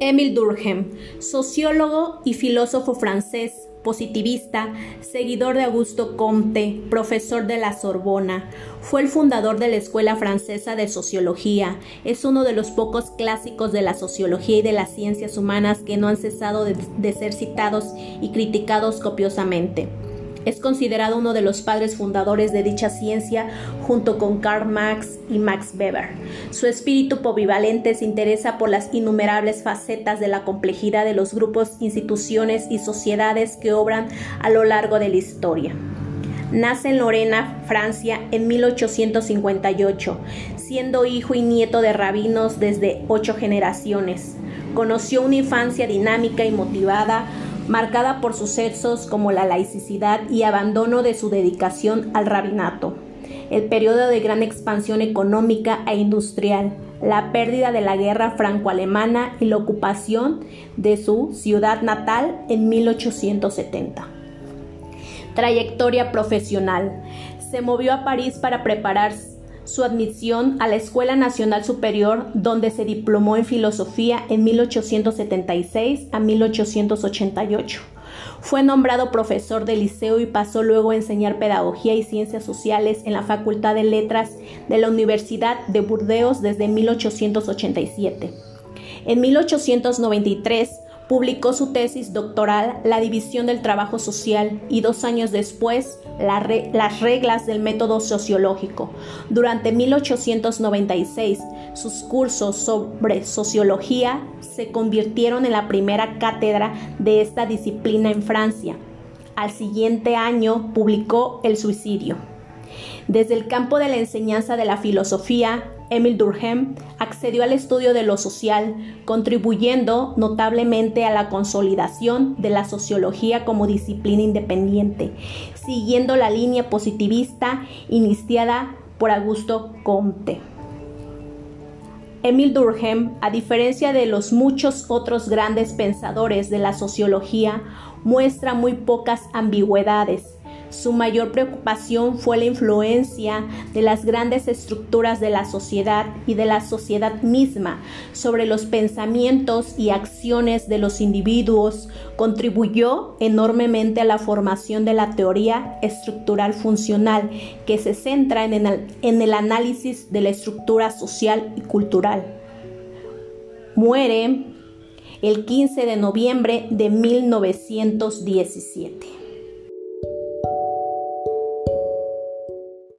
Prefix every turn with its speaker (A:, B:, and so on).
A: Émile Durkheim, sociólogo y filósofo francés, positivista, seguidor de Augusto Comte, profesor de la Sorbona. Fue el fundador de la Escuela Francesa de Sociología. Es uno de los pocos clásicos de la sociología y de las ciencias humanas que no han cesado de, de ser citados y criticados copiosamente. Es considerado uno de los padres fundadores de dicha ciencia junto con Karl Marx y Max Weber. Su espíritu polivalente se interesa por las innumerables facetas de la complejidad de los grupos, instituciones y sociedades que obran a lo largo de la historia. Nace en Lorena, Francia, en 1858, siendo hijo y nieto de rabinos desde ocho generaciones. Conoció una infancia dinámica y motivada marcada por sucesos como la laicidad y abandono de su dedicación al rabinato, el periodo de gran expansión económica e industrial, la pérdida de la guerra franco-alemana y la ocupación de su ciudad natal en 1870. Trayectoria profesional. Se movió a París para prepararse su admisión a la Escuela Nacional Superior, donde se diplomó en filosofía en 1876 a 1888. Fue nombrado profesor de liceo y pasó luego a enseñar pedagogía y ciencias sociales en la Facultad de Letras de la Universidad de Burdeos desde 1887. En 1893 Publicó su tesis doctoral La división del trabajo social y dos años después Las reglas del método sociológico. Durante 1896 sus cursos sobre sociología se convirtieron en la primera cátedra de esta disciplina en Francia. Al siguiente año publicó El suicidio. Desde el campo de la enseñanza de la filosofía, Emil Durkheim accedió al estudio de lo social, contribuyendo notablemente a la consolidación de la sociología como disciplina independiente, siguiendo la línea positivista iniciada por Augusto Comte. Emil Durkheim, a diferencia de los muchos otros grandes pensadores de la sociología, muestra muy pocas ambigüedades su mayor preocupación fue la influencia de las grandes estructuras de la sociedad y de la sociedad misma sobre los pensamientos y acciones de los individuos. Contribuyó enormemente a la formación de la teoría estructural funcional que se centra en el, análisis de la estructura social y cultural. Muere el 15 de noviembre de 1917.